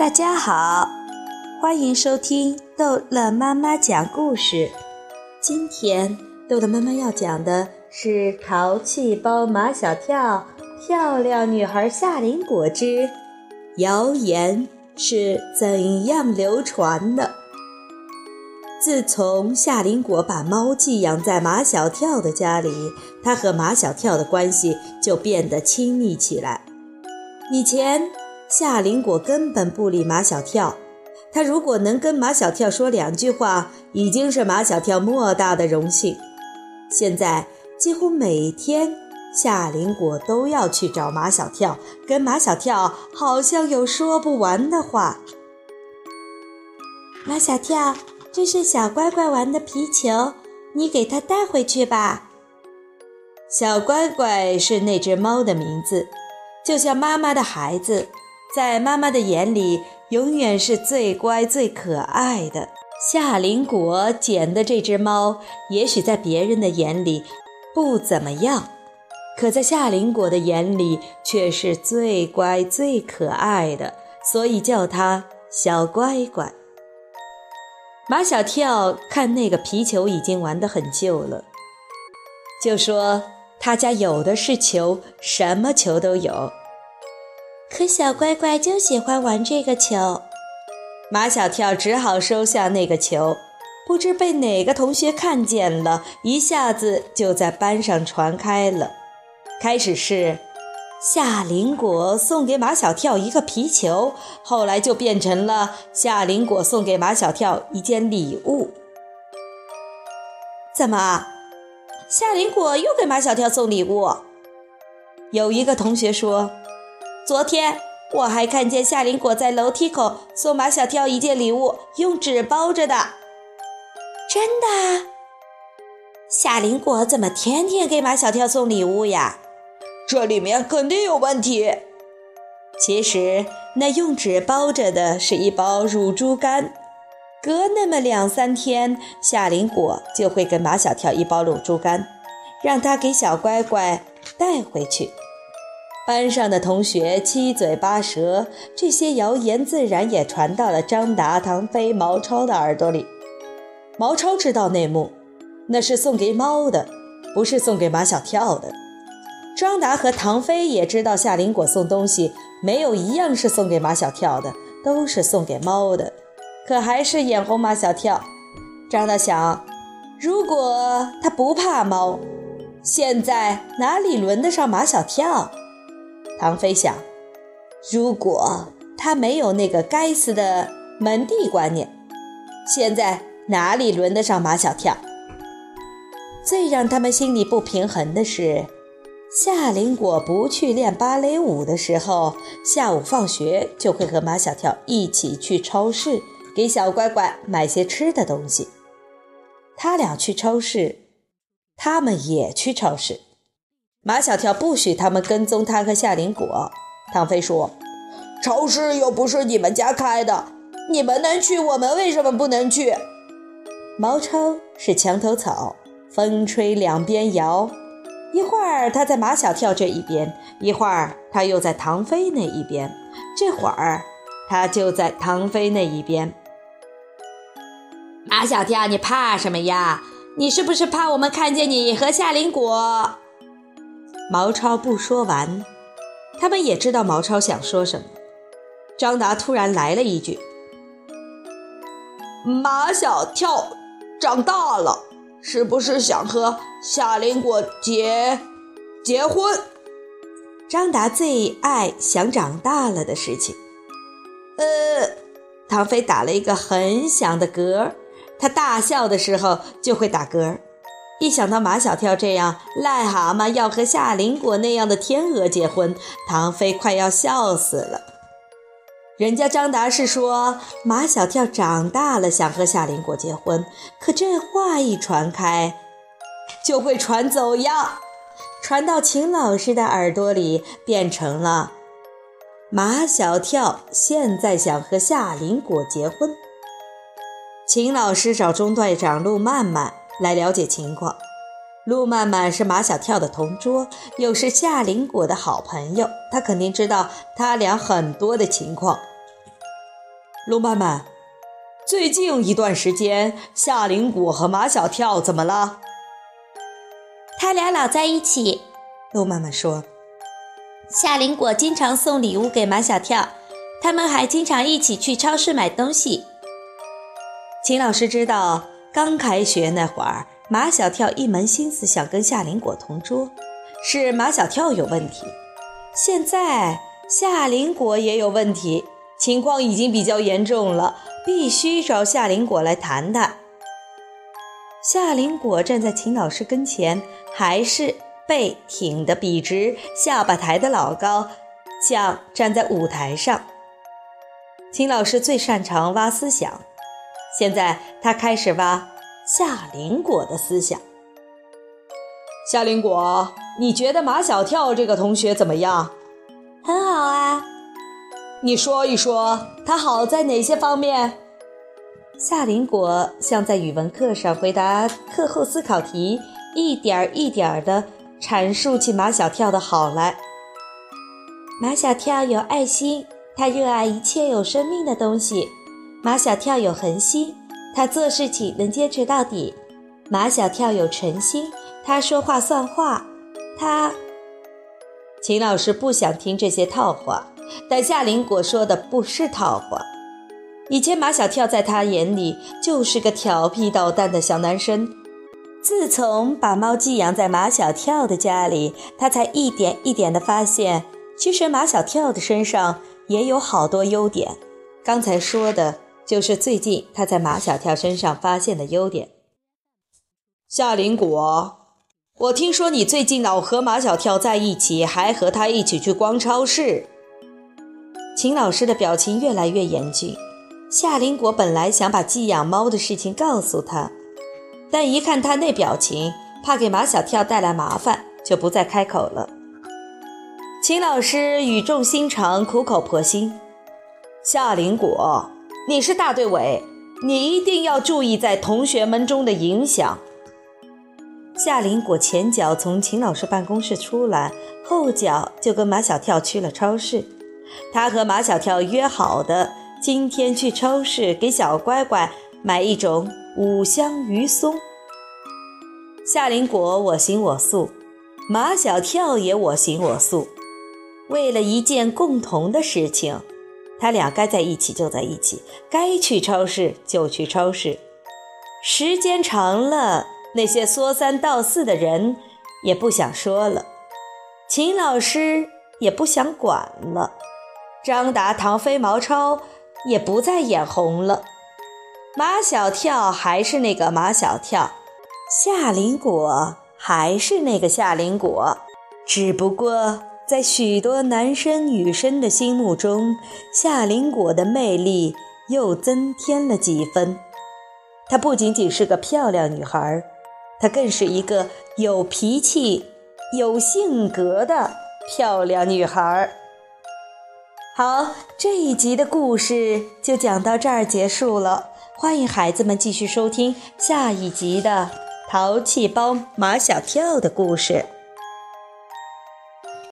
大家好，欢迎收听逗乐妈妈讲故事。今天逗乐妈妈要讲的是《淘气包马小跳》漂亮女孩夏林果之谣言是怎样流传的？自从夏林果把猫寄养在马小跳的家里，他和马小跳的关系就变得亲密起来。以前。夏林果根本不理马小跳，他如果能跟马小跳说两句话，已经是马小跳莫大的荣幸。现在几乎每天，夏林果都要去找马小跳，跟马小跳好像有说不完的话。马小跳，这是小乖乖玩的皮球，你给他带回去吧。小乖乖是那只猫的名字，就像妈妈的孩子。在妈妈的眼里，永远是最乖、最可爱的。夏林果捡的这只猫，也许在别人的眼里不怎么样，可在夏林果的眼里却是最乖、最可爱的，所以叫它小乖乖。马小跳看那个皮球已经玩得很旧了，就说他家有的是球，什么球都有。可小乖乖就喜欢玩这个球，马小跳只好收下那个球。不知被哪个同学看见了，一下子就在班上传开了。开始是夏林果送给马小跳一个皮球，后来就变成了夏林果送给马小跳一件礼物。怎么，夏林果又给马小跳送礼物？有一个同学说。昨天我还看见夏林果在楼梯口送马小跳一件礼物，用纸包着的。真的？夏林果怎么天天给马小跳送礼物呀？这里面肯定有问题。其实那用纸包着的是一包乳猪肝，隔那么两三天，夏林果就会给马小跳一包乳猪肝，让他给小乖乖带回去。班上的同学七嘴八舌，这些谣言自然也传到了张达、唐飞、毛超的耳朵里。毛超知道内幕，那是送给猫的，不是送给马小跳的。张达和唐飞也知道夏林果送东西没有一样是送给马小跳的，都是送给猫的，可还是眼红马小跳。张达想，如果他不怕猫，现在哪里轮得上马小跳？唐飞想，如果他没有那个该死的门第观念，现在哪里轮得上马小跳？最让他们心里不平衡的是，夏林果不去练芭蕾舞的时候，下午放学就会和马小跳一起去超市给小乖乖买些吃的东西。他俩去超市，他们也去超市。马小跳不许他们跟踪他和夏林果。唐飞说：“超市又不是你们家开的，你们能去，我们为什么不能去？”毛超是墙头草，风吹两边摇，一会儿他在马小跳这一边，一会儿他又在唐飞那一边，这会儿他就在唐飞那一边。马小跳，你怕什么呀？你是不是怕我们看见你和夏林果？毛超不说完，他们也知道毛超想说什么。张达突然来了一句：“马小跳长大了，是不是想和夏林果结结婚？”张达最爱想长大了的事情。呃，唐飞打了一个很响的嗝，他大笑的时候就会打嗝。一想到马小跳这样癞蛤蟆要和夏林果那样的天鹅结婚，唐飞快要笑死了。人家张达是说马小跳长大了想和夏林果结婚，可这话一传开，就会传走样，传到秦老师的耳朵里，变成了马小跳现在想和夏林果结婚。秦老师找中队长陆曼曼。来了解情况。陆曼曼是马小跳的同桌，又是夏林果的好朋友，他肯定知道他俩很多的情况。陆曼曼，最近一段时间，夏林果和马小跳怎么了？他俩老在一起。陆曼曼说，夏林果经常送礼物给马小跳，他们还经常一起去超市买东西。秦老师知道，刚开学那会儿，马小跳一门心思想跟夏林果同桌，是马小跳有问题。现在夏林果也有问题，情况已经比较严重了，必须找夏林果来谈谈。夏林果站在秦老师跟前，还是背挺得笔直，下巴抬得老高，像站在舞台上。秦老师最擅长挖思想。现在他开始挖夏林果的思想。夏林果，你觉得马小跳这个同学怎么样？很好啊。你说一说，他好在哪些方面？夏林果像在语文课上回答课后思考题，一点儿一点儿地阐述起马小跳的好来。马小跳有爱心，他热爱一切有生命的东西。马小跳有恒心，他做事情能坚持到底；马小跳有诚心，他说话算话。他，秦老师不想听这些套话，但夏林果说的不是套话。以前马小跳在他眼里就是个调皮捣蛋的小男生，自从把猫寄养在马小跳的家里，他才一点一点地发现，其实马小跳的身上也有好多优点。刚才说的。就是最近他在马小跳身上发现的优点。夏林果，我听说你最近老和马小跳在一起，还和他一起去逛超市。秦老师的表情越来越严峻。夏林果本来想把寄养猫的事情告诉他，但一看他那表情，怕给马小跳带来麻烦，就不再开口了。秦老师语重心长，苦口婆心：夏林果。你是大队委，你一定要注意在同学们中的影响。夏林果前脚从秦老师办公室出来，后脚就跟马小跳去了超市。他和马小跳约好的，今天去超市给小乖乖买一种五香鱼松。夏林果我行我素，马小跳也我行我素，为了一件共同的事情。他俩该在一起就在一起，该去超市就去超市。时间长了，那些说三道四的人也不想说了，秦老师也不想管了，张达、唐飞、毛超也不再眼红了，马小跳还是那个马小跳，夏林果还是那个夏林果，只不过。在许多男生女生的心目中，夏林果的魅力又增添了几分。她不仅仅是个漂亮女孩，她更是一个有脾气、有性格的漂亮女孩。好，这一集的故事就讲到这儿结束了。欢迎孩子们继续收听下一集的《淘气包马小跳》的故事。